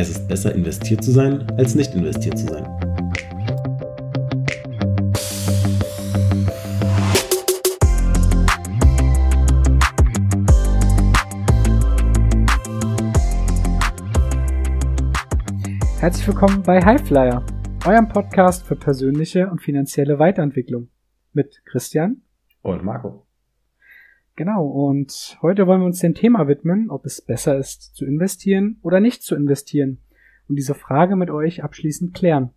Es ist besser investiert zu sein, als nicht investiert zu sein. Herzlich willkommen bei Highflyer, eurem Podcast für persönliche und finanzielle Weiterentwicklung mit Christian und Marco. Genau, und heute wollen wir uns dem Thema widmen, ob es besser ist zu investieren oder nicht zu investieren und diese Frage mit euch abschließend klären.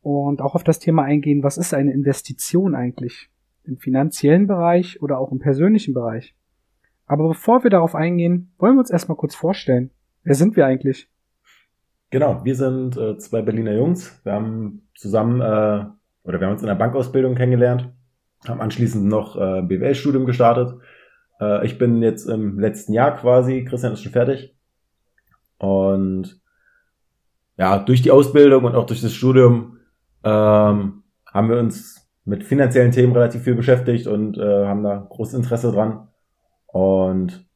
Und auch auf das Thema eingehen, was ist eine Investition eigentlich? Im finanziellen Bereich oder auch im persönlichen Bereich? Aber bevor wir darauf eingehen, wollen wir uns erstmal kurz vorstellen. Wer sind wir eigentlich? Genau, wir sind äh, zwei Berliner Jungs. Wir haben zusammen äh, oder wir haben uns in der Bankausbildung kennengelernt haben anschließend noch äh, BWL-Studium gestartet. Äh, ich bin jetzt im letzten Jahr quasi, Christian ist schon fertig. Und ja, durch die Ausbildung und auch durch das Studium ähm, haben wir uns mit finanziellen Themen relativ viel beschäftigt und äh, haben da großes Interesse dran. Und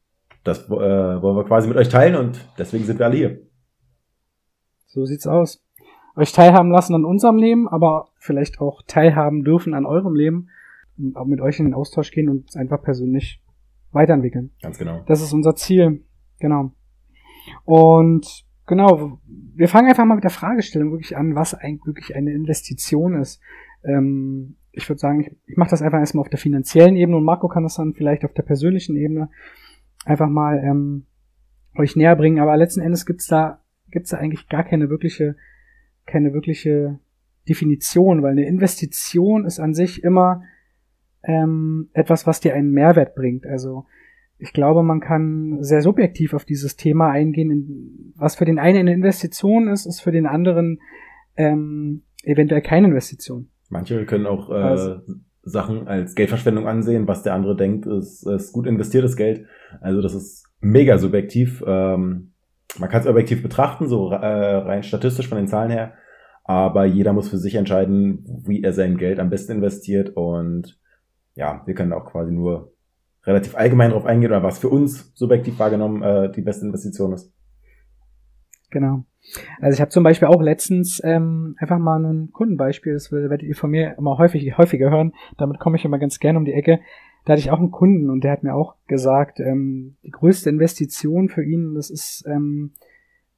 das äh, wollen wir quasi mit euch teilen und deswegen sind wir alle hier. So sieht's aus. Euch teilhaben lassen an unserem Leben, aber vielleicht auch teilhaben dürfen an eurem Leben mit euch in den Austausch gehen und uns einfach persönlich weiterentwickeln. Ganz genau. Das ist unser Ziel. Genau. Und genau, wir fangen einfach mal mit der Fragestellung wirklich an, was eigentlich wirklich eine Investition ist. Ähm, ich würde sagen, ich, ich mache das einfach erstmal auf der finanziellen Ebene und Marco kann das dann vielleicht auf der persönlichen Ebene einfach mal ähm, euch näher bringen. Aber letzten Endes gibt's da gibt's da eigentlich gar keine wirkliche keine wirkliche Definition, weil eine Investition ist an sich immer ähm, etwas, was dir einen Mehrwert bringt. Also ich glaube, man kann sehr subjektiv auf dieses Thema eingehen. Was für den einen eine Investition ist, ist für den anderen ähm, eventuell keine Investition. Manche können auch äh, also, Sachen als Geldverschwendung ansehen, was der andere denkt, ist, ist gut investiertes Geld. Also das ist mega subjektiv. Ähm, man kann es objektiv betrachten, so äh, rein statistisch von den Zahlen her, aber jeder muss für sich entscheiden, wie er sein Geld am besten investiert und ja, wir können auch quasi nur relativ allgemein darauf eingehen oder was für uns subjektiv wahrgenommen äh, die beste Investition ist. Genau. Also ich habe zum Beispiel auch letztens ähm, einfach mal ein Kundenbeispiel, das werdet ihr von mir immer häufig, häufiger hören, damit komme ich immer ganz gerne um die Ecke. Da hatte ich auch einen Kunden und der hat mir auch gesagt, ähm, die größte Investition für ihn, das ist ähm,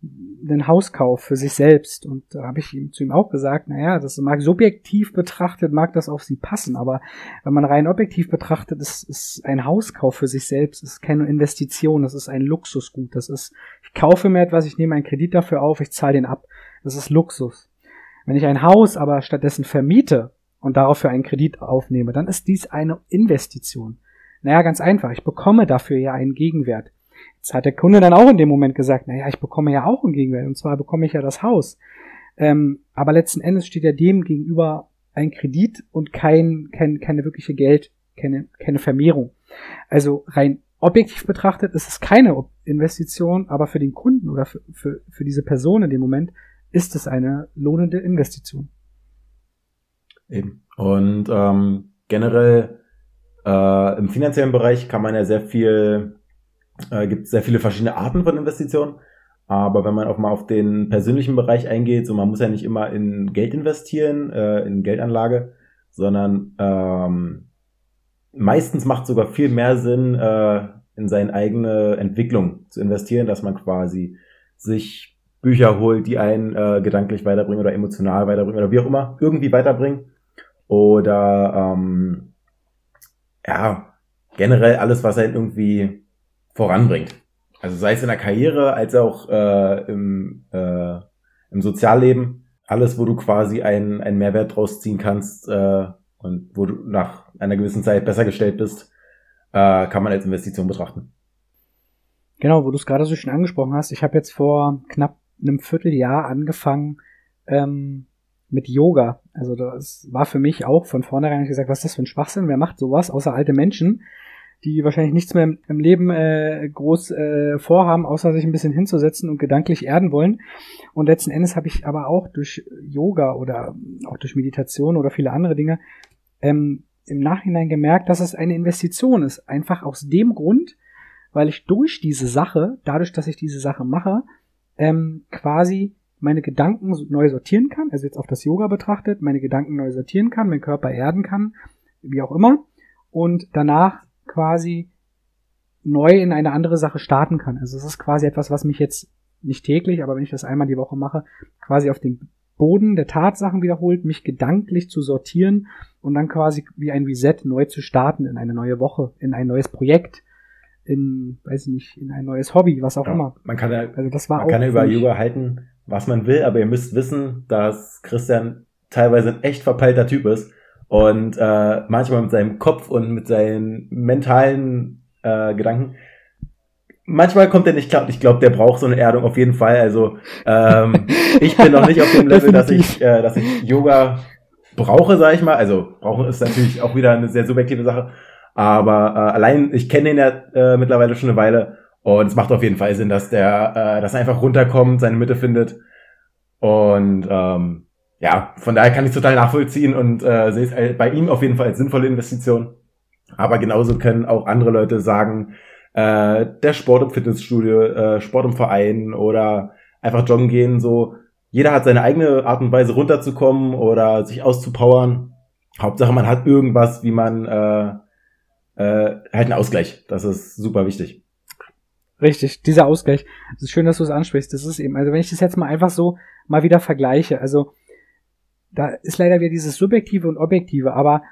den Hauskauf für sich selbst. Und da habe ich ihm zu ihm auch gesagt, naja, das mag subjektiv betrachtet, mag das auf sie passen, aber wenn man rein objektiv betrachtet, ist, ist ein Hauskauf für sich selbst, ist keine Investition, das ist ein Luxusgut. Das ist, ich kaufe mir etwas, ich nehme einen Kredit dafür auf, ich zahle den ab. Das ist Luxus. Wenn ich ein Haus aber stattdessen vermiete und dafür einen Kredit aufnehme, dann ist dies eine Investition. Naja, ganz einfach. Ich bekomme dafür ja einen Gegenwert. Jetzt hat der Kunde dann auch in dem Moment gesagt, naja, ich bekomme ja auch einen Gegenwert, und zwar bekomme ich ja das Haus. Ähm, aber letzten Endes steht ja dem gegenüber ein Kredit und kein, kein, keine wirkliche Geld, keine, keine Vermehrung. Also rein objektiv betrachtet ist es keine Investition, aber für den Kunden oder für, für, für diese Person in dem Moment ist es eine lohnende Investition. Eben. Und ähm, generell äh, im finanziellen Bereich kann man ja sehr viel äh, gibt sehr viele verschiedene Arten von Investitionen. Aber wenn man auch mal auf den persönlichen Bereich eingeht, so man muss ja nicht immer in Geld investieren, äh, in Geldanlage, sondern ähm, meistens macht sogar viel mehr Sinn, äh, in seine eigene Entwicklung zu investieren, dass man quasi sich Bücher holt, die einen äh, gedanklich weiterbringen oder emotional weiterbringen oder wie auch immer, irgendwie weiterbringen. Oder ähm, ja, generell alles, was einen irgendwie voranbringt. Also sei es in der Karriere als auch äh, im, äh, im Sozialleben. Alles, wo du quasi einen, einen Mehrwert draus ziehen kannst äh, und wo du nach einer gewissen Zeit besser gestellt bist, äh, kann man als Investition betrachten. Genau, wo du es gerade so schön angesprochen hast. Ich habe jetzt vor knapp einem Vierteljahr angefangen ähm, mit Yoga. Also das war für mich auch von vornherein gesagt, was ist das für ein Schwachsinn? Wer macht sowas außer alte Menschen? Die wahrscheinlich nichts mehr im Leben äh, groß äh, vorhaben, außer sich ein bisschen hinzusetzen und gedanklich erden wollen. Und letzten Endes habe ich aber auch durch Yoga oder auch durch Meditation oder viele andere Dinge ähm, im Nachhinein gemerkt, dass es eine Investition ist. Einfach aus dem Grund, weil ich durch diese Sache, dadurch, dass ich diese Sache mache, ähm, quasi meine Gedanken neu sortieren kann, also jetzt auf das Yoga betrachtet, meine Gedanken neu sortieren kann, meinen Körper erden kann, wie auch immer, und danach quasi neu in eine andere Sache starten kann. Also es ist quasi etwas, was mich jetzt nicht täglich, aber wenn ich das einmal die Woche mache, quasi auf den Boden der Tatsachen wiederholt, mich gedanklich zu sortieren und dann quasi wie ein Reset neu zu starten in eine neue Woche, in ein neues Projekt, in, weiß ich nicht, in ein neues Hobby, was auch ja, immer. Man kann ja, also das war man kann ja über Yoga halten, was man will, aber ihr müsst wissen, dass Christian teilweise ein echt verpeilter Typ ist und äh, manchmal mit seinem Kopf und mit seinen mentalen äh, Gedanken manchmal kommt er nicht klar. Ich glaube, der braucht so eine Erdung auf jeden Fall. Also ähm, ich bin noch nicht auf dem Level, dass ich, äh, dass ich Yoga brauche, sage ich mal. Also brauchen ist natürlich auch wieder eine sehr subjektive Sache. Aber äh, allein, ich kenne ihn ja äh, mittlerweile schon eine Weile und es macht auf jeden Fall Sinn, dass der, äh, dass er einfach runterkommt, seine Mitte findet. Und ähm, ja, von daher kann ich total nachvollziehen und äh, sehe es bei ihm auf jeden Fall als sinnvolle Investition. Aber genauso können auch andere Leute sagen, äh, der Sport im Fitnessstudio, äh, Sport im Verein oder einfach joggen gehen, so. Jeder hat seine eigene Art und Weise runterzukommen oder sich auszupowern. Hauptsache man hat irgendwas, wie man äh, äh, halt einen Ausgleich. Das ist super wichtig. Richtig, dieser Ausgleich. Es ist schön, dass du es ansprichst. Das ist eben, also wenn ich das jetzt mal einfach so mal wieder vergleiche, also da ist leider wieder dieses Subjektive und Objektive, aber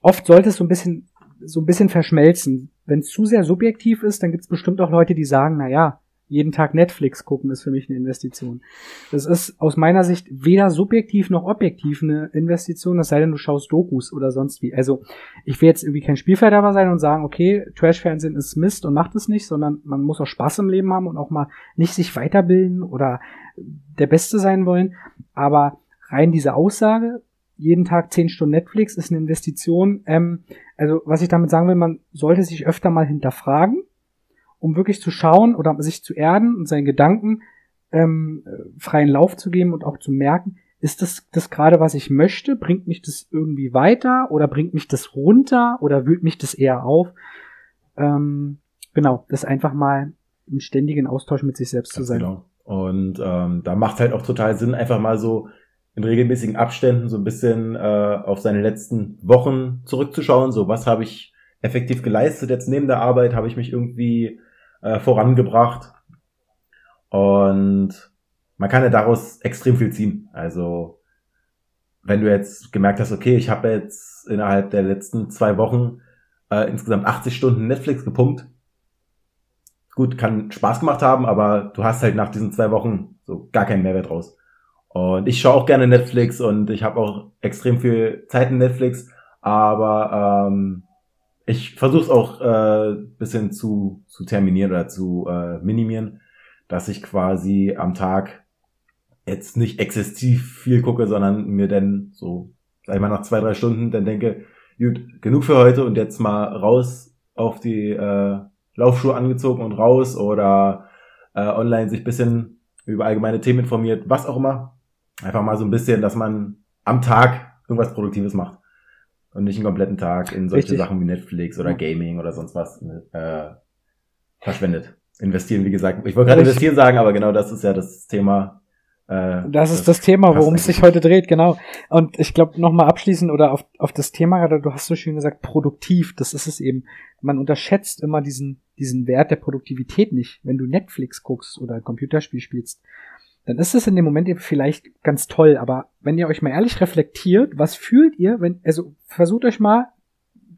oft sollte es so ein bisschen so ein bisschen verschmelzen. Wenn es zu sehr subjektiv ist, dann gibt es bestimmt auch Leute, die sagen, na ja, jeden Tag Netflix gucken ist für mich eine Investition. Das ist aus meiner Sicht weder subjektiv noch objektiv eine Investition, es sei denn, du schaust Dokus oder sonst wie. Also ich will jetzt irgendwie kein Spielverderber sein und sagen, okay, Trash-Fernsehen ist Mist und macht es nicht, sondern man muss auch Spaß im Leben haben und auch mal nicht sich weiterbilden oder der Beste sein wollen. Aber rein diese Aussage, jeden Tag zehn Stunden Netflix ist eine Investition. Ähm, also was ich damit sagen will, man sollte sich öfter mal hinterfragen, um wirklich zu schauen oder sich zu erden und seinen Gedanken ähm, freien Lauf zu geben und auch zu merken, ist das das gerade, was ich möchte? Bringt mich das irgendwie weiter oder bringt mich das runter oder wühlt mich das eher auf? Ähm, genau, das einfach mal im ständigen Austausch mit sich selbst Ganz zu sein. Genau. Und ähm, da macht halt auch total Sinn, einfach mal so in regelmäßigen Abständen so ein bisschen äh, auf seine letzten Wochen zurückzuschauen. So, was habe ich effektiv geleistet jetzt neben der Arbeit? Habe ich mich irgendwie äh, vorangebracht? Und man kann ja daraus extrem viel ziehen. Also wenn du jetzt gemerkt hast, okay, ich habe jetzt innerhalb der letzten zwei Wochen äh, insgesamt 80 Stunden Netflix gepumpt. Gut, kann Spaß gemacht haben, aber du hast halt nach diesen zwei Wochen so gar keinen Mehrwert raus. Und ich schaue auch gerne Netflix und ich habe auch extrem viel Zeit in Netflix, aber ähm, ich versuche es auch äh, bisschen zu, zu terminieren oder zu äh, minimieren, dass ich quasi am Tag jetzt nicht exzessiv viel gucke, sondern mir dann so, sag ich mal, nach zwei, drei Stunden dann denke, gut, genug für heute und jetzt mal raus auf die äh, Laufschuhe angezogen und raus oder äh, online sich bisschen über allgemeine Themen informiert, was auch immer. Einfach mal so ein bisschen, dass man am Tag irgendwas Produktives macht. Und nicht einen kompletten Tag in solche Richtig. Sachen wie Netflix oder Gaming oder sonst was äh, verschwendet. Investieren, wie gesagt. Ich wollte gerade investieren sagen, aber genau das ist ja das Thema. Äh, das ist das, das Thema, worum es sich heute dreht, genau. Und ich glaube, nochmal abschließend oder auf, auf das Thema, du hast so schön gesagt, produktiv, das ist es eben. Man unterschätzt immer diesen, diesen Wert der Produktivität nicht, wenn du Netflix guckst oder ein Computerspiel spielst dann ist es in dem Moment vielleicht ganz toll, aber wenn ihr euch mal ehrlich reflektiert, was fühlt ihr, wenn, also versucht euch mal,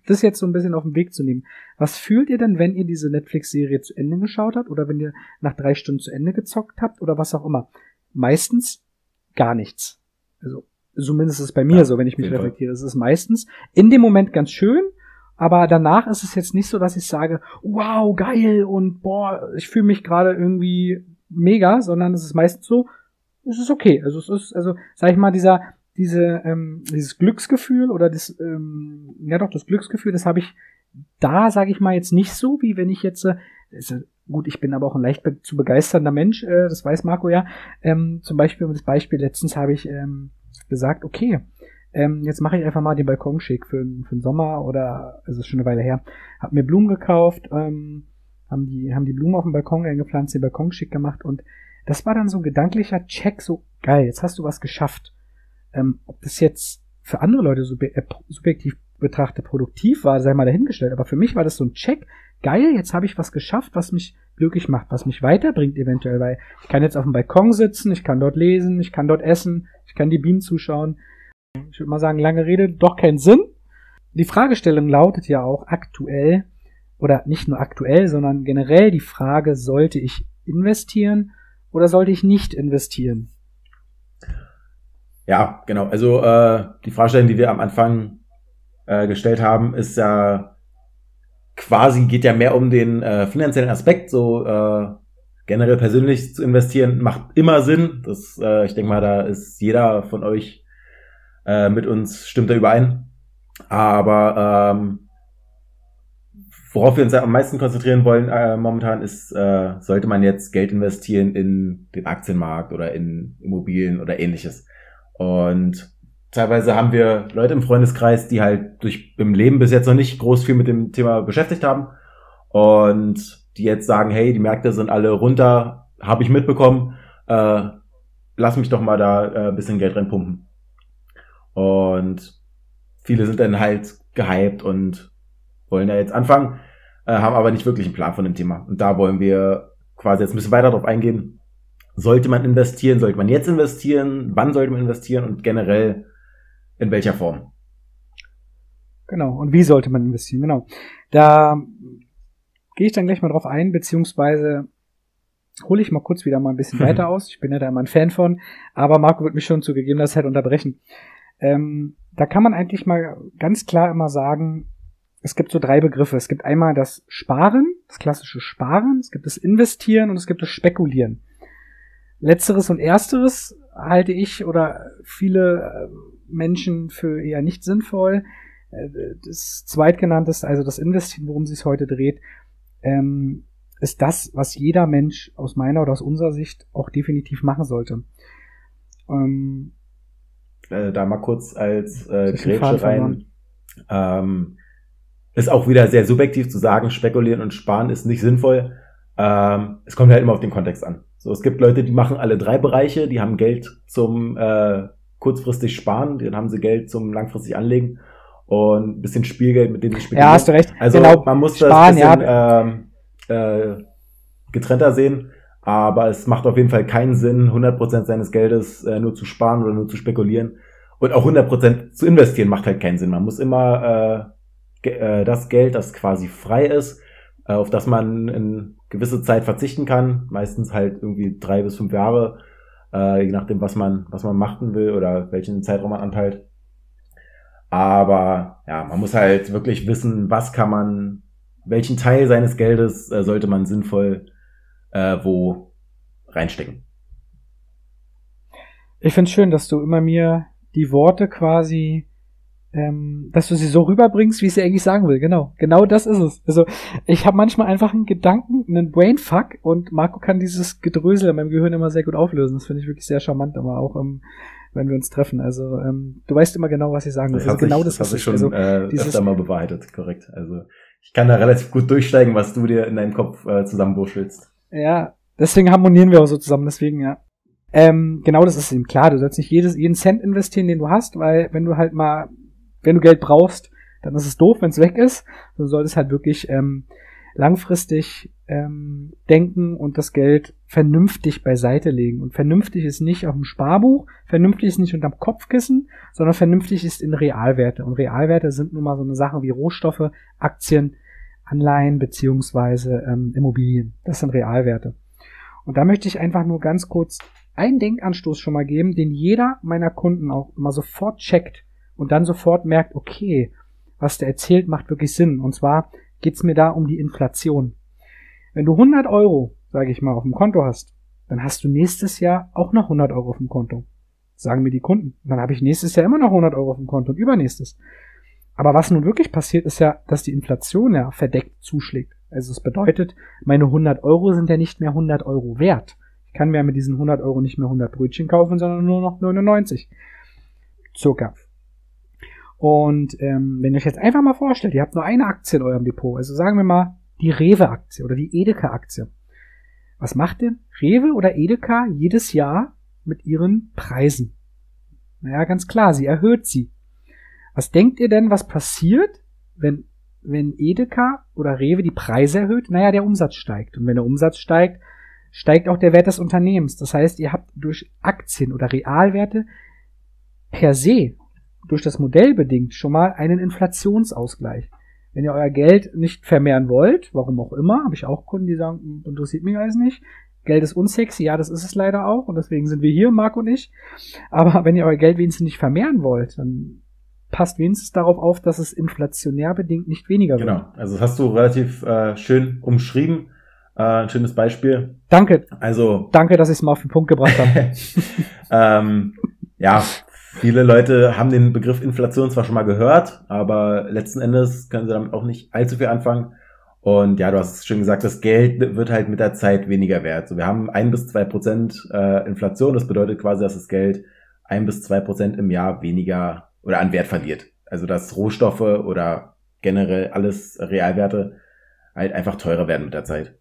das jetzt so ein bisschen auf den Weg zu nehmen. Was fühlt ihr denn, wenn ihr diese Netflix-Serie zu Ende geschaut habt oder wenn ihr nach drei Stunden zu Ende gezockt habt oder was auch immer? Meistens gar nichts. Also zumindest ist es bei mir ja, so, wenn ich mich reflektiere. Es ist meistens in dem Moment ganz schön, aber danach ist es jetzt nicht so, dass ich sage, wow, geil und boah, ich fühle mich gerade irgendwie mega, sondern es ist meistens so, es ist okay. Also es ist, also, sag ich mal, dieser, diese, ähm, dieses Glücksgefühl oder das, ähm, ja doch, das Glücksgefühl, das habe ich da, sage ich mal, jetzt nicht so, wie wenn ich jetzt, äh, gut, ich bin aber auch ein leicht be zu begeisternder Mensch, äh, das weiß Marco ja. Ähm, zum Beispiel, das Beispiel, letztens habe ich ähm, gesagt, okay, ähm, jetzt mache ich einfach mal den Balkon schick für, für den Sommer oder, es ist schon eine Weile her, habe mir Blumen gekauft, ähm, haben die, haben die Blumen auf dem Balkon eingepflanzt, den Balkon schick gemacht und das war dann so ein gedanklicher Check, so geil, jetzt hast du was geschafft. Ähm, ob das jetzt für andere Leute sub äh, subjektiv betrachtet produktiv war, sei mal dahingestellt, aber für mich war das so ein Check, geil, jetzt habe ich was geschafft, was mich glücklich macht, was mich weiterbringt eventuell, weil ich kann jetzt auf dem Balkon sitzen, ich kann dort lesen, ich kann dort essen, ich kann die Bienen zuschauen. Ich würde mal sagen, lange Rede, doch keinen Sinn. Die Fragestellung lautet ja auch aktuell, oder nicht nur aktuell, sondern generell die Frage, sollte ich investieren oder sollte ich nicht investieren? Ja, genau. Also äh, die Fragestellung, die wir am Anfang äh, gestellt haben, ist ja quasi geht ja mehr um den äh, finanziellen Aspekt. So äh, generell persönlich zu investieren macht immer Sinn. Das, äh, ich denke mal, da ist jeder von euch äh, mit uns stimmt da überein. Aber ähm, worauf wir uns am meisten konzentrieren wollen äh, momentan ist, äh, sollte man jetzt Geld investieren in den Aktienmarkt oder in Immobilien oder ähnliches. Und teilweise haben wir Leute im Freundeskreis, die halt durch im Leben bis jetzt noch nicht groß viel mit dem Thema beschäftigt haben und die jetzt sagen, hey, die Märkte sind alle runter, habe ich mitbekommen, äh, lass mich doch mal da äh, bisschen Geld reinpumpen. Und viele sind dann halt gehypt und wollen da jetzt anfangen, äh, haben aber nicht wirklich einen Plan von dem Thema. Und da wollen wir quasi jetzt ein bisschen weiter drauf eingehen. Sollte man investieren? Sollte man jetzt investieren? Wann sollte man investieren? Und generell in welcher Form? Genau. Und wie sollte man investieren? Genau. Da gehe ich dann gleich mal drauf ein, beziehungsweise hole ich mal kurz wieder mal ein bisschen weiter aus. Ich bin ja da immer ein Fan von, aber Marco wird mich schon zu gegebener Zeit unterbrechen. Ähm, da kann man eigentlich mal ganz klar immer sagen, es gibt so drei Begriffe. Es gibt einmal das Sparen, das klassische Sparen, es gibt das Investieren und es gibt das Spekulieren. Letzteres und ersteres halte ich oder viele äh, Menschen für eher nicht sinnvoll. Äh, das zweitgenannte, also das Investieren, worum es sich heute dreht, ähm, ist das, was jeder Mensch aus meiner oder aus unserer Sicht auch definitiv machen sollte. Ähm, äh, da mal kurz als äh, Grätsche rein. Ähm, ist auch wieder sehr subjektiv zu sagen, spekulieren und sparen ist nicht sinnvoll. Ähm, es kommt halt immer auf den Kontext an. So, es gibt Leute, die machen alle drei Bereiche, die haben Geld zum äh, kurzfristig sparen, dann haben sie Geld zum langfristig anlegen und ein bisschen Spielgeld, mit dem sie spielen. Ja, hast du recht. Also genau, man muss sparen, das bisschen ja. ähm, äh, getrennter sehen, aber es macht auf jeden Fall keinen Sinn, 100% seines Geldes äh, nur zu sparen oder nur zu spekulieren. Und auch 100% zu investieren macht halt keinen Sinn. Man muss immer äh, das Geld, das quasi frei ist, äh, auf das man in gewisse Zeit verzichten kann, meistens halt irgendwie drei bis fünf Jahre, äh, je nachdem, was man, was man machen will oder welchen Zeitraum man anteilt. Aber ja, man muss halt wirklich wissen, was kann man, welchen Teil seines Geldes sollte man sinnvoll äh, wo reinstecken. Ich finde schön, dass du immer mir die Worte quasi ähm, dass du sie so rüberbringst, wie sie eigentlich sagen will. Genau, genau das ist es. Also ich habe manchmal einfach einen Gedanken, einen Brainfuck und Marco kann dieses Gedrösel in meinem Gehirn immer sehr gut auflösen. Das finde ich wirklich sehr charmant, aber auch ähm, wenn wir uns treffen. Also ähm, du weißt immer genau, was ich sagen will. Das also genau das, das hat sich schon also, äh, dieses, öfter mal bewahrheitet, korrekt. Also ich kann da relativ gut durchsteigen, was du dir in deinem Kopf äh, zusammenwurschelst. Ja, deswegen harmonieren wir auch so zusammen, deswegen ja. Ähm, genau das ist eben klar. Du sollst nicht jedes, jeden Cent investieren, den du hast, weil wenn du halt mal wenn du Geld brauchst, dann ist es doof, wenn es weg ist. Du solltest halt wirklich ähm, langfristig ähm, denken und das Geld vernünftig beiseite legen. Und vernünftig ist nicht auf dem Sparbuch, vernünftig ist nicht unterm Kopfkissen, sondern vernünftig ist in Realwerte. Und Realwerte sind nun mal so eine Sache wie Rohstoffe, Aktien, Anleihen beziehungsweise ähm, Immobilien. Das sind Realwerte. Und da möchte ich einfach nur ganz kurz einen Denkanstoß schon mal geben, den jeder meiner Kunden auch immer sofort checkt und dann sofort merkt, okay, was der erzählt, macht wirklich Sinn. Und zwar geht's mir da um die Inflation. Wenn du 100 Euro, sage ich mal, auf dem Konto hast, dann hast du nächstes Jahr auch noch 100 Euro auf dem Konto. Sagen mir die Kunden. Dann habe ich nächstes Jahr immer noch 100 Euro auf dem Konto und übernächstes. Aber was nun wirklich passiert, ist ja, dass die Inflation ja verdeckt zuschlägt. Also es bedeutet, meine 100 Euro sind ja nicht mehr 100 Euro wert. Ich kann mir mit diesen 100 Euro nicht mehr 100 Brötchen kaufen, sondern nur noch 99. Circa. Und ähm, wenn ihr euch jetzt einfach mal vorstellt, ihr habt nur eine Aktie in eurem Depot, also sagen wir mal die Rewe-Aktie oder die Edeka-Aktie. Was macht denn Rewe oder Edeka jedes Jahr mit ihren Preisen? Naja, ganz klar, sie erhöht sie. Was denkt ihr denn, was passiert, wenn, wenn Edeka oder Rewe die Preise erhöht? Naja, der Umsatz steigt. Und wenn der Umsatz steigt, steigt auch der Wert des Unternehmens. Das heißt, ihr habt durch Aktien oder Realwerte per se, durch das Modell bedingt, schon mal einen Inflationsausgleich. Wenn ihr euer Geld nicht vermehren wollt, warum auch immer, habe ich auch Kunden, die sagen, hm, interessiert mich alles nicht. Geld ist unsexy, ja, das ist es leider auch und deswegen sind wir hier, Marc und ich. Aber wenn ihr euer Geld wenigstens nicht vermehren wollt, dann passt wenigstens darauf auf, dass es inflationär bedingt nicht weniger wird. Genau, also das hast du relativ äh, schön umschrieben. Äh, ein schönes Beispiel. Danke. Also danke, dass ich es mal auf den Punkt gebracht habe. ähm, ja, viele Leute haben den Begriff Inflation zwar schon mal gehört, aber letzten Endes können sie damit auch nicht allzu viel anfangen. Und ja, du hast schon gesagt, das Geld wird halt mit der Zeit weniger wert. So, wir haben ein bis zwei Prozent äh, Inflation. Das bedeutet quasi, dass das Geld ein bis zwei Prozent im Jahr weniger oder an Wert verliert. Also dass Rohstoffe oder generell alles Realwerte halt einfach teurer werden mit der Zeit.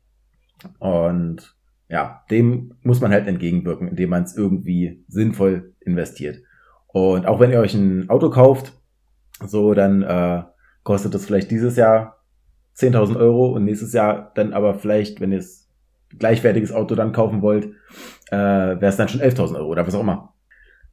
Und ja, dem muss man halt entgegenwirken, indem man es irgendwie sinnvoll investiert. Und auch wenn ihr euch ein Auto kauft, so dann äh, kostet es vielleicht dieses Jahr 10.000 Euro und nächstes Jahr dann aber vielleicht, wenn ihr es gleichwertiges Auto dann kaufen wollt, äh, wäre es dann schon 11.000 Euro oder was auch immer.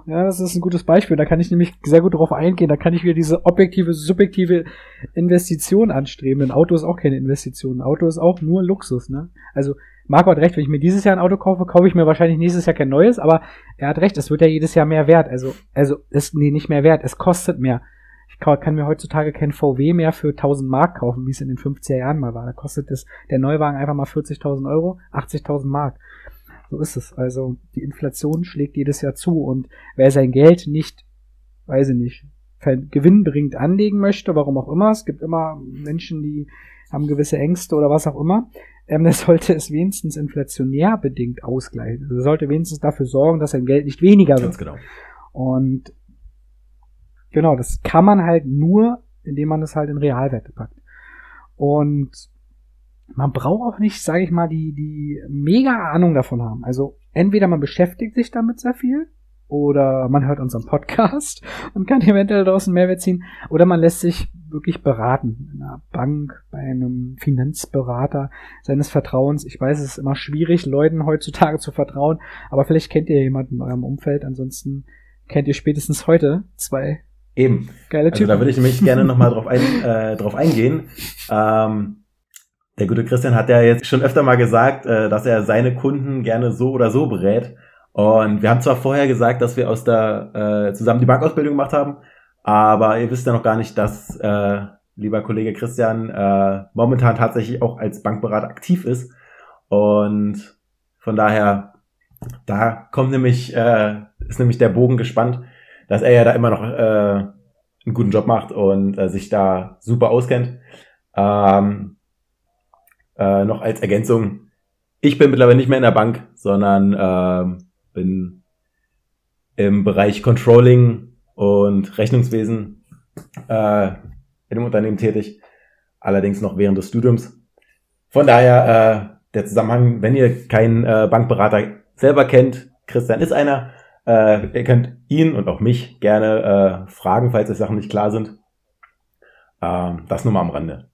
Ja, das ist ein gutes Beispiel. Da kann ich nämlich sehr gut darauf eingehen. Da kann ich wieder diese objektive, subjektive Investition anstreben. Ein Auto ist auch keine Investition. Ein Auto ist auch nur Luxus, ne? Also, Marco hat recht, wenn ich mir dieses Jahr ein Auto kaufe, kaufe ich mir wahrscheinlich nächstes Jahr kein neues, aber er hat recht, es wird ja jedes Jahr mehr wert. Also, also, es, nee, nicht mehr wert, es kostet mehr. Ich kann mir heutzutage kein VW mehr für 1000 Mark kaufen, wie es in den 50er Jahren mal war. Da kostet das, der Neuwagen einfach mal 40.000 Euro, 80.000 Mark. So ist es. Also die Inflation schlägt jedes Jahr zu und wer sein Geld nicht, weiß ich nicht, gewinnbringend anlegen möchte, warum auch immer, es gibt immer Menschen, die haben gewisse Ängste oder was auch immer, ähm, der sollte es wenigstens inflationär bedingt ausgleichen. Also sollte wenigstens dafür sorgen, dass sein Geld nicht weniger wird. Ganz genau. Und genau, das kann man halt nur, indem man das halt in Realwerte packt. Und man braucht auch nicht, sage ich mal, die, die mega Ahnung davon haben. Also entweder man beschäftigt sich damit sehr viel oder man hört unseren Podcast und kann eventuell daraus einen Mehrwert ziehen oder man lässt sich wirklich beraten in einer Bank, bei einem Finanzberater seines Vertrauens. Ich weiß, es ist immer schwierig, Leuten heutzutage zu vertrauen, aber vielleicht kennt ihr jemanden in eurem Umfeld. Ansonsten kennt ihr spätestens heute zwei Eben. Geile Typen. Also da würde ich nämlich gerne nochmal drauf, ein, äh, drauf eingehen. Ähm, der gute Christian hat ja jetzt schon öfter mal gesagt, äh, dass er seine Kunden gerne so oder so berät. Und wir haben zwar vorher gesagt, dass wir aus der äh, zusammen die Bankausbildung gemacht haben, aber ihr wisst ja noch gar nicht, dass äh, lieber Kollege Christian äh, momentan tatsächlich auch als Bankberater aktiv ist. Und von daher, da kommt nämlich, äh, ist nämlich der Bogen gespannt, dass er ja da immer noch äh, einen guten Job macht und äh, sich da super auskennt. Ähm, äh, noch als Ergänzung, ich bin mittlerweile nicht mehr in der Bank, sondern äh, bin im Bereich Controlling und Rechnungswesen äh, in einem Unternehmen tätig, allerdings noch während des Studiums. Von daher äh, der Zusammenhang, wenn ihr keinen äh, Bankberater selber kennt, Christian ist einer, äh, ihr könnt ihn und auch mich gerne äh, fragen, falls euch Sachen nicht klar sind. Äh, das nur mal am Rande.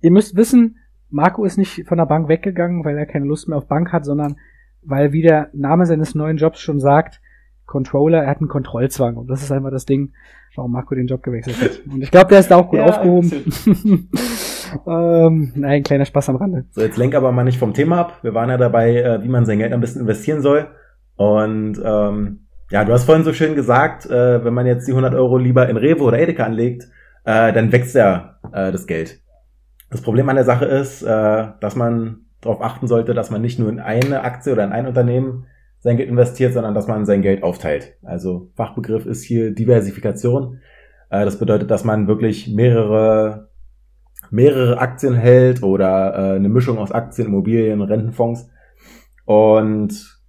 Ihr müsst wissen, Marco ist nicht von der Bank weggegangen, weil er keine Lust mehr auf Bank hat, sondern weil, wie der Name seines neuen Jobs schon sagt, Controller, er hat einen Kontrollzwang. Und das ist einfach das Ding, warum Marco den Job gewechselt hat. Und ich glaube, der ist da auch gut ja, aufgehoben. ähm, nein, kleiner Spaß am Rande. So, jetzt lenk aber mal nicht vom Thema ab. Wir waren ja dabei, äh, wie man sein Geld am besten investieren soll. Und ähm, ja, du hast vorhin so schön gesagt, äh, wenn man jetzt die 100 Euro lieber in Rewe oder Edeka anlegt, äh, dann wächst ja äh, das Geld. Das Problem an der Sache ist, äh, dass man darauf achten sollte, dass man nicht nur in eine Aktie oder in ein Unternehmen sein Geld investiert, sondern dass man sein Geld aufteilt. Also Fachbegriff ist hier Diversifikation. Äh, das bedeutet, dass man wirklich mehrere mehrere Aktien hält oder äh, eine Mischung aus Aktien, Immobilien, Rentenfonds. Und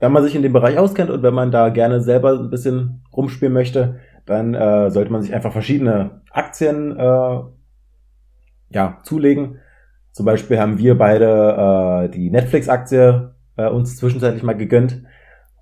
wenn man sich in dem Bereich auskennt und wenn man da gerne selber ein bisschen rumspielen möchte, dann äh, sollte man sich einfach verschiedene Aktien äh, ja, zulegen. Zum Beispiel haben wir beide äh, die Netflix-Aktie äh, uns zwischenzeitlich mal gegönnt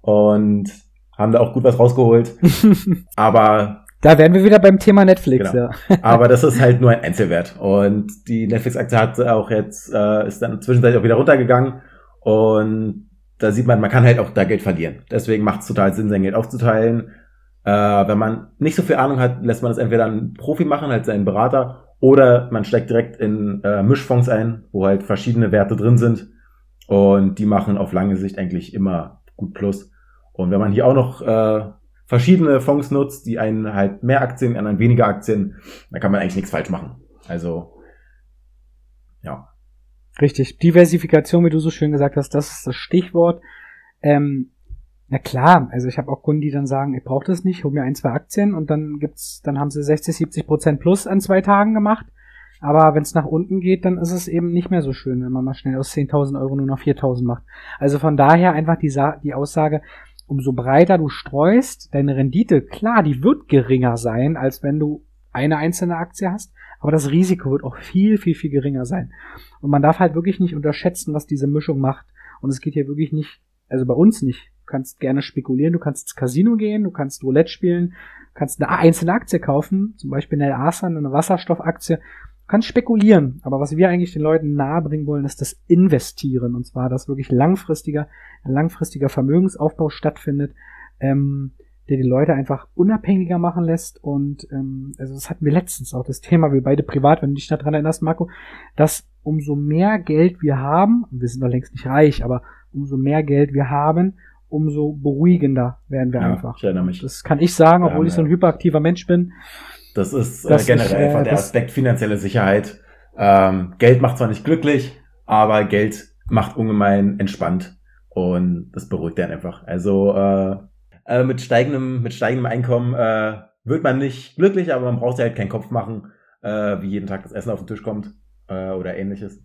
und haben da auch gut was rausgeholt. Aber da wären wir wieder beim Thema Netflix, genau. ja. Aber das ist halt nur ein Einzelwert. Und die Netflix-Aktie hat auch jetzt, äh, ist dann zwischenzeitlich auch wieder runtergegangen. Und da sieht man, man kann halt auch da Geld verlieren. Deswegen macht es total Sinn, sein Geld aufzuteilen. Äh, wenn man nicht so viel Ahnung hat, lässt man das entweder einen Profi machen, halt seinen Berater, oder man steckt direkt in äh, Mischfonds ein, wo halt verschiedene Werte drin sind. Und die machen auf lange Sicht eigentlich immer gut Plus. Und wenn man hier auch noch äh, verschiedene Fonds nutzt, die einen halt mehr Aktien, anderen weniger Aktien, dann kann man eigentlich nichts falsch machen. Also, ja. Richtig. Diversifikation, wie du so schön gesagt hast, das ist das Stichwort. Ähm, na klar, also ich habe auch Kunden, die dann sagen, ich brauche das nicht, hol mir ein, zwei Aktien und dann gibt's, dann haben sie 60, 70 Prozent plus an zwei Tagen gemacht. Aber wenn es nach unten geht, dann ist es eben nicht mehr so schön, wenn man mal schnell aus 10.000 Euro nur noch 4.000 macht. Also von daher einfach die, Sa die Aussage, umso breiter du streust, deine Rendite, klar, die wird geringer sein, als wenn du eine einzelne Aktie hast, aber das Risiko wird auch viel, viel, viel geringer sein. Und man darf halt wirklich nicht unterschätzen, was diese Mischung macht. Und es geht hier wirklich nicht, also bei uns nicht. Kannst gerne spekulieren, du kannst ins Casino gehen, du kannst Roulette spielen, kannst eine einzelne Aktie kaufen, zum Beispiel eine Asan, eine Wasserstoffaktie, Du kannst spekulieren, aber was wir eigentlich den Leuten nahebringen wollen, ist das Investieren. Und zwar, dass wirklich langfristiger, langfristiger Vermögensaufbau stattfindet, ähm, der die Leute einfach unabhängiger machen lässt. Und ähm, also das hatten wir letztens auch das Thema, wir beide privat, wenn du dich daran erinnerst, Marco, dass umso mehr Geld wir haben, wir sind noch längst nicht reich, aber umso mehr Geld wir haben, umso beruhigender werden wir ja, einfach. Ich erinnere mich. Das kann ich sagen, obwohl ja, ich so ein hyperaktiver Mensch bin. Das ist äh, generell ich, äh, einfach der Aspekt finanzielle Sicherheit. Ähm, Geld macht zwar nicht glücklich, aber Geld macht ungemein entspannt und das beruhigt dann einfach. Also äh, äh, mit steigendem mit steigendem Einkommen äh, wird man nicht glücklich, aber man braucht sich halt keinen Kopf machen, äh, wie jeden Tag das Essen auf den Tisch kommt äh, oder ähnliches.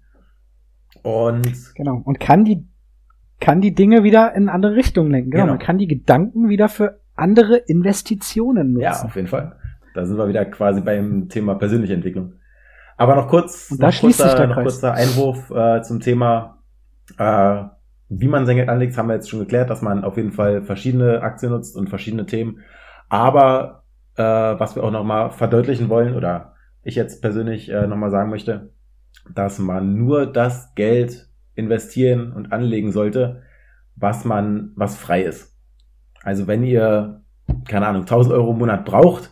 Und genau und kann die kann die Dinge wieder in andere Richtungen lenken. Genau, genau. man kann die Gedanken wieder für andere Investitionen nutzen. Ja, auf jeden Fall. Da sind wir wieder quasi beim Thema persönliche Entwicklung. Aber noch kurz, da noch, kurzer, noch kurzer Einwurf äh, zum Thema, äh, wie man sein Geld anlegt, haben wir jetzt schon geklärt, dass man auf jeden Fall verschiedene Aktien nutzt und verschiedene Themen. Aber äh, was wir auch nochmal verdeutlichen wollen, oder ich jetzt persönlich äh, nochmal sagen möchte, dass man nur das Geld investieren und anlegen sollte, was man, was frei ist. Also wenn ihr, keine Ahnung, 1000 Euro im Monat braucht,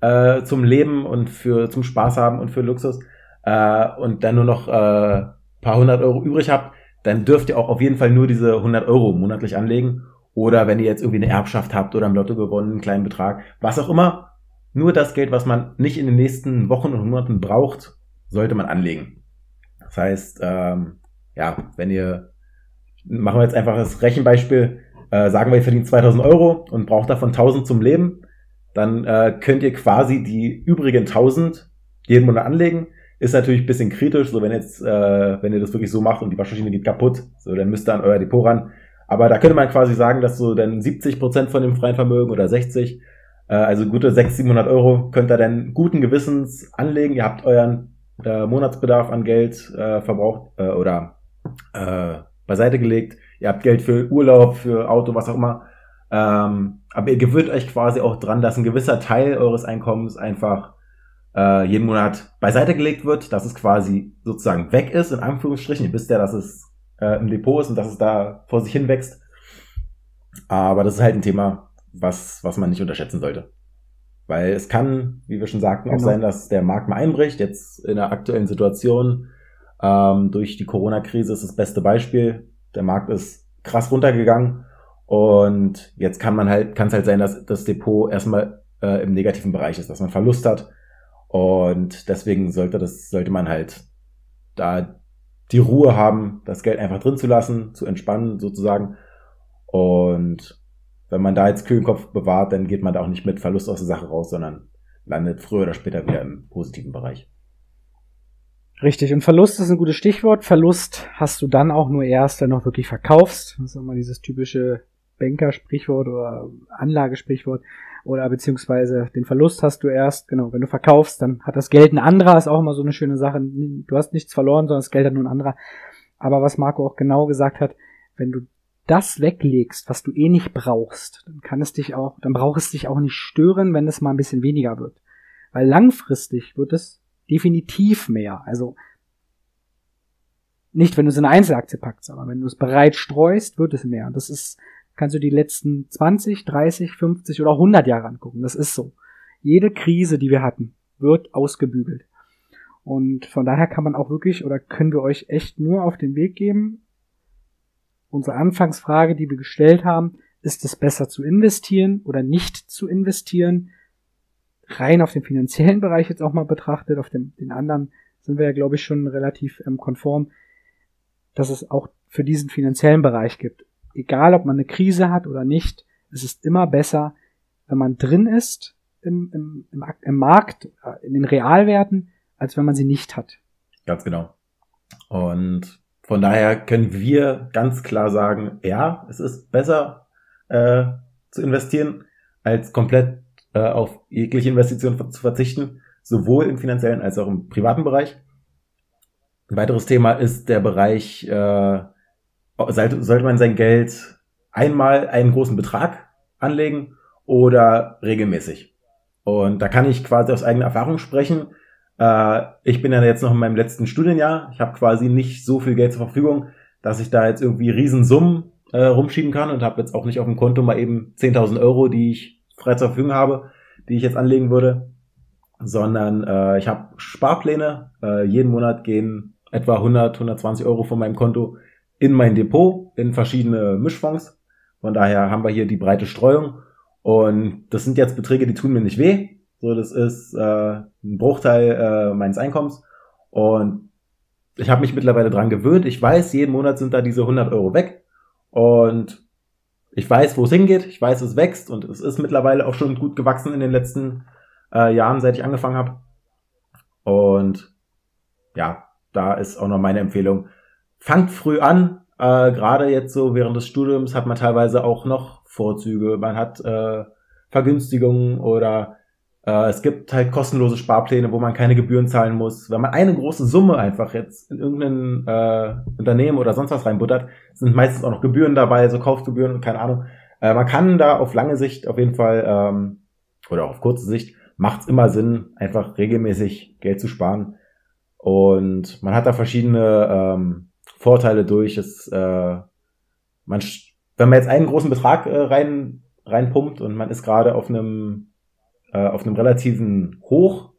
äh, zum Leben und für zum Spaß haben und für Luxus äh, und dann nur noch äh, paar hundert Euro übrig habt, dann dürft ihr auch auf jeden Fall nur diese 100 Euro monatlich anlegen. Oder wenn ihr jetzt irgendwie eine Erbschaft habt oder im Lotto gewonnen, einen kleinen Betrag, was auch immer, nur das Geld, was man nicht in den nächsten Wochen und Monaten braucht, sollte man anlegen. Das heißt, ähm, ja, wenn ihr, machen wir jetzt einfach das Rechenbeispiel, äh, sagen wir, ihr verdient 2000 Euro und braucht davon 1000 zum Leben, dann äh, könnt ihr quasi die übrigen 1000 jeden Monat anlegen. Ist natürlich ein bisschen kritisch, so wenn jetzt, äh, wenn ihr das wirklich so macht und die Waschmaschine geht kaputt, so dann müsst ihr an euer Depot ran. Aber da könnte man quasi sagen, dass so dann 70 Prozent von dem freien Vermögen oder 60, äh, also gute 600, 700 Euro könnt ihr dann guten Gewissens anlegen. Ihr habt euren äh, Monatsbedarf an Geld äh, verbraucht äh, oder äh, beiseite gelegt. Ihr habt Geld für Urlaub, für Auto, was auch immer. Ähm, aber ihr gewöhnt euch quasi auch dran, dass ein gewisser Teil eures Einkommens einfach äh, jeden Monat beiseite gelegt wird, dass es quasi sozusagen weg ist, in Anführungsstrichen. Ihr wisst ja, dass es äh, im Depot ist und dass es da vor sich hin wächst. Aber das ist halt ein Thema, was, was man nicht unterschätzen sollte. Weil es kann, wie wir schon sagten, genau. auch sein, dass der Markt mal einbricht. Jetzt in der aktuellen Situation ähm, durch die Corona-Krise ist das beste Beispiel. Der Markt ist krass runtergegangen und jetzt kann man halt, kann es halt sein, dass das Depot erstmal äh, im negativen Bereich ist, dass man Verlust hat. Und deswegen sollte das, sollte man halt da die Ruhe haben, das Geld einfach drin zu lassen, zu entspannen sozusagen. Und wenn man da jetzt kühlen Kopf bewahrt, dann geht man da auch nicht mit Verlust aus der Sache raus, sondern landet früher oder später wieder im positiven Bereich. Richtig, und Verlust ist ein gutes Stichwort. Verlust hast du dann auch nur erst, wenn du auch wirklich verkaufst. Das ist immer dieses typische Banker-Sprichwort oder Anlagesprichwort oder beziehungsweise den Verlust hast du erst, genau, wenn du verkaufst, dann hat das Geld ein anderer, ist auch immer so eine schöne Sache. Du hast nichts verloren, sondern das Geld hat nur ein anderer. Aber was Marco auch genau gesagt hat, wenn du das weglegst, was du eh nicht brauchst, dann kann es dich auch, dann braucht es dich auch nicht stören, wenn es mal ein bisschen weniger wird. Weil langfristig wird es definitiv mehr. Also nicht, wenn du es in eine Einzelaktie packst, aber wenn du es bereit streust, wird es mehr. Das ist, kannst du die letzten 20, 30, 50 oder 100 Jahre angucken. Das ist so. Jede Krise, die wir hatten, wird ausgebügelt. Und von daher kann man auch wirklich oder können wir euch echt nur auf den Weg geben. Unsere Anfangsfrage, die wir gestellt haben, ist es besser zu investieren oder nicht zu investieren? Rein auf den finanziellen Bereich jetzt auch mal betrachtet, auf dem, den anderen sind wir ja, glaube ich, schon relativ ähm, konform, dass es auch für diesen finanziellen Bereich gibt. Egal, ob man eine Krise hat oder nicht, es ist immer besser, wenn man drin ist im, im, im, im Markt, äh, in den Realwerten, als wenn man sie nicht hat. Ganz genau. Und von daher können wir ganz klar sagen, ja, es ist besser äh, zu investieren, als komplett äh, auf jegliche Investition zu verzichten, sowohl im finanziellen als auch im privaten Bereich. Ein weiteres Thema ist der Bereich, äh, sollte, man sein Geld einmal einen großen Betrag anlegen oder regelmäßig. Und da kann ich quasi aus eigener Erfahrung sprechen. Äh, ich bin ja jetzt noch in meinem letzten Studienjahr. Ich habe quasi nicht so viel Geld zur Verfügung, dass ich da jetzt irgendwie Riesensummen äh, rumschieben kann und habe jetzt auch nicht auf dem Konto mal eben 10.000 Euro, die ich frei zur Verfügung habe, die ich jetzt anlegen würde, sondern äh, ich habe Sparpläne. Äh, jeden Monat gehen etwa 100, 120 Euro von meinem Konto in mein Depot, in verschiedene Mischfonds. Von daher haben wir hier die breite Streuung. Und das sind jetzt Beträge, die tun mir nicht weh. So, das ist äh, ein Bruchteil äh, meines Einkommens. Und ich habe mich mittlerweile dran gewöhnt. Ich weiß, jeden Monat sind da diese 100 Euro weg. Und ich weiß, wo es hingeht. Ich weiß, es wächst. Und es ist mittlerweile auch schon gut gewachsen in den letzten äh, Jahren, seit ich angefangen habe. Und ja, da ist auch noch meine Empfehlung. Fangt früh an. Äh, Gerade jetzt so während des Studiums hat man teilweise auch noch Vorzüge. Man hat äh, Vergünstigungen oder es gibt halt kostenlose Sparpläne, wo man keine Gebühren zahlen muss. Wenn man eine große Summe einfach jetzt in irgendein äh, Unternehmen oder sonst was reinbuttert, sind meistens auch noch Gebühren dabei, so Kaufgebühren und keine Ahnung. Äh, man kann da auf lange Sicht auf jeden Fall ähm, oder auf kurze Sicht macht es immer Sinn, einfach regelmäßig Geld zu sparen. Und man hat da verschiedene ähm, Vorteile durch. Es, äh, man, wenn man jetzt einen großen Betrag äh, rein reinpumpt und man ist gerade auf einem äh, auf einem relativen Hoch.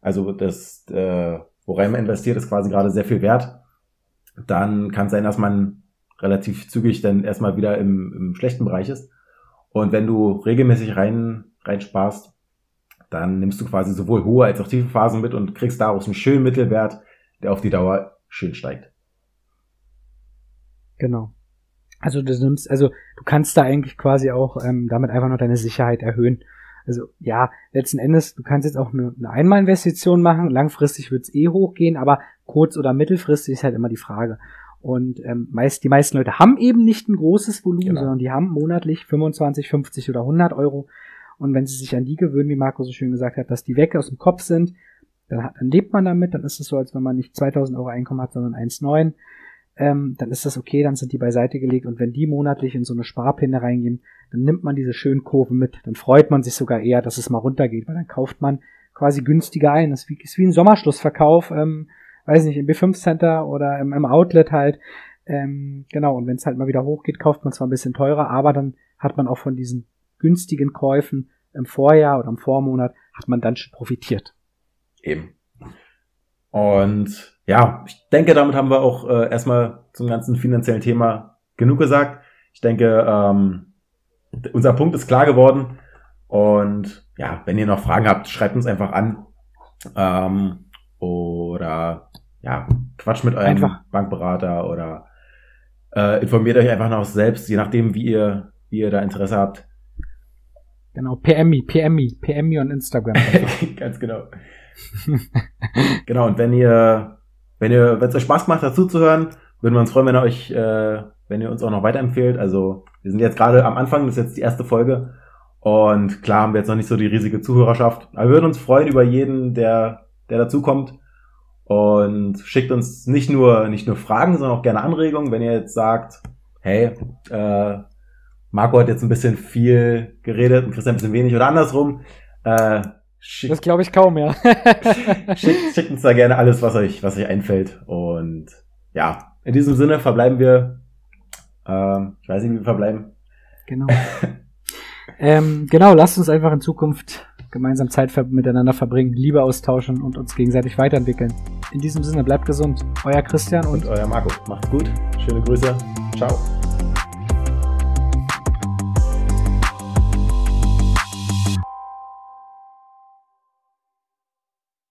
Also das, äh, worein man investiert, ist quasi gerade sehr viel wert. Dann kann es sein, dass man relativ zügig dann erstmal wieder im, im schlechten Bereich ist. Und wenn du regelmäßig rein, rein sparst, dann nimmst du quasi sowohl hohe als auch tiefe Phasen mit und kriegst daraus einen schönen Mittelwert, der auf die Dauer schön steigt. Genau. Also du nimmst, also du kannst da eigentlich quasi auch ähm, damit einfach nur deine Sicherheit erhöhen. Also ja, letzten Endes, du kannst jetzt auch eine, eine Einmalinvestition machen, langfristig wird es eh hochgehen, aber kurz- oder mittelfristig ist halt immer die Frage. Und ähm, meist, die meisten Leute haben eben nicht ein großes Volumen, genau. sondern die haben monatlich 25, 50 oder 100 Euro. Und wenn sie sich an die gewöhnen, wie Marco so schön gesagt hat, dass die weg aus dem Kopf sind, dann, hat, dann lebt man damit, dann ist es so, als wenn man nicht 2000 Euro Einkommen hat, sondern 1,9 ähm, dann ist das okay, dann sind die beiseite gelegt und wenn die monatlich in so eine Sparpläne reingehen, dann nimmt man diese schönen Kurven mit, dann freut man sich sogar eher, dass es mal runtergeht, weil dann kauft man quasi günstiger ein. Das ist wie, ist wie ein Sommerschlussverkauf, ähm, weiß nicht, im B5 Center oder im, im Outlet halt. Ähm, genau, und wenn es halt mal wieder hochgeht, kauft man zwar ein bisschen teurer, aber dann hat man auch von diesen günstigen Käufen im Vorjahr oder im Vormonat, hat man dann schon profitiert. Eben. Und ja, ich denke, damit haben wir auch äh, erstmal zum ganzen finanziellen Thema genug gesagt. Ich denke, ähm, unser Punkt ist klar geworden. Und ja, wenn ihr noch Fragen habt, schreibt uns einfach an. Ähm, oder ja, quatsch mit eurem einfach. Bankberater oder äh, informiert euch einfach noch selbst, je nachdem, wie ihr, wie ihr da Interesse habt. Genau, PMI, PMI, PMI und Instagram. Ganz genau. genau, und wenn ihr wenn ihr, wenn es euch Spaß macht, dazu zu hören, würden wir uns freuen, wenn ihr euch äh, wenn ihr uns auch noch weiterempfehlt. Also wir sind jetzt gerade am Anfang, das ist jetzt die erste Folge. Und klar haben wir jetzt noch nicht so die riesige Zuhörerschaft. Aber wir würden uns freuen über jeden, der, der dazukommt. Und schickt uns nicht nur, nicht nur Fragen, sondern auch gerne Anregungen, wenn ihr jetzt sagt, hey, äh, Marco hat jetzt ein bisschen viel geredet und Christian ein bisschen wenig oder andersrum. Äh, schickt, das glaube ich kaum, ja. schickt, schickt uns da gerne alles, was euch, was euch einfällt. Und ja, in diesem Sinne verbleiben wir. Ähm, ich weiß nicht, wie wir verbleiben. Genau. ähm, genau, lasst uns einfach in Zukunft gemeinsam Zeit miteinander verbringen, Liebe austauschen und uns gegenseitig weiterentwickeln. In diesem Sinne, bleibt gesund. Euer Christian und, und euer Marco. Macht's gut. Schöne Grüße. Ciao.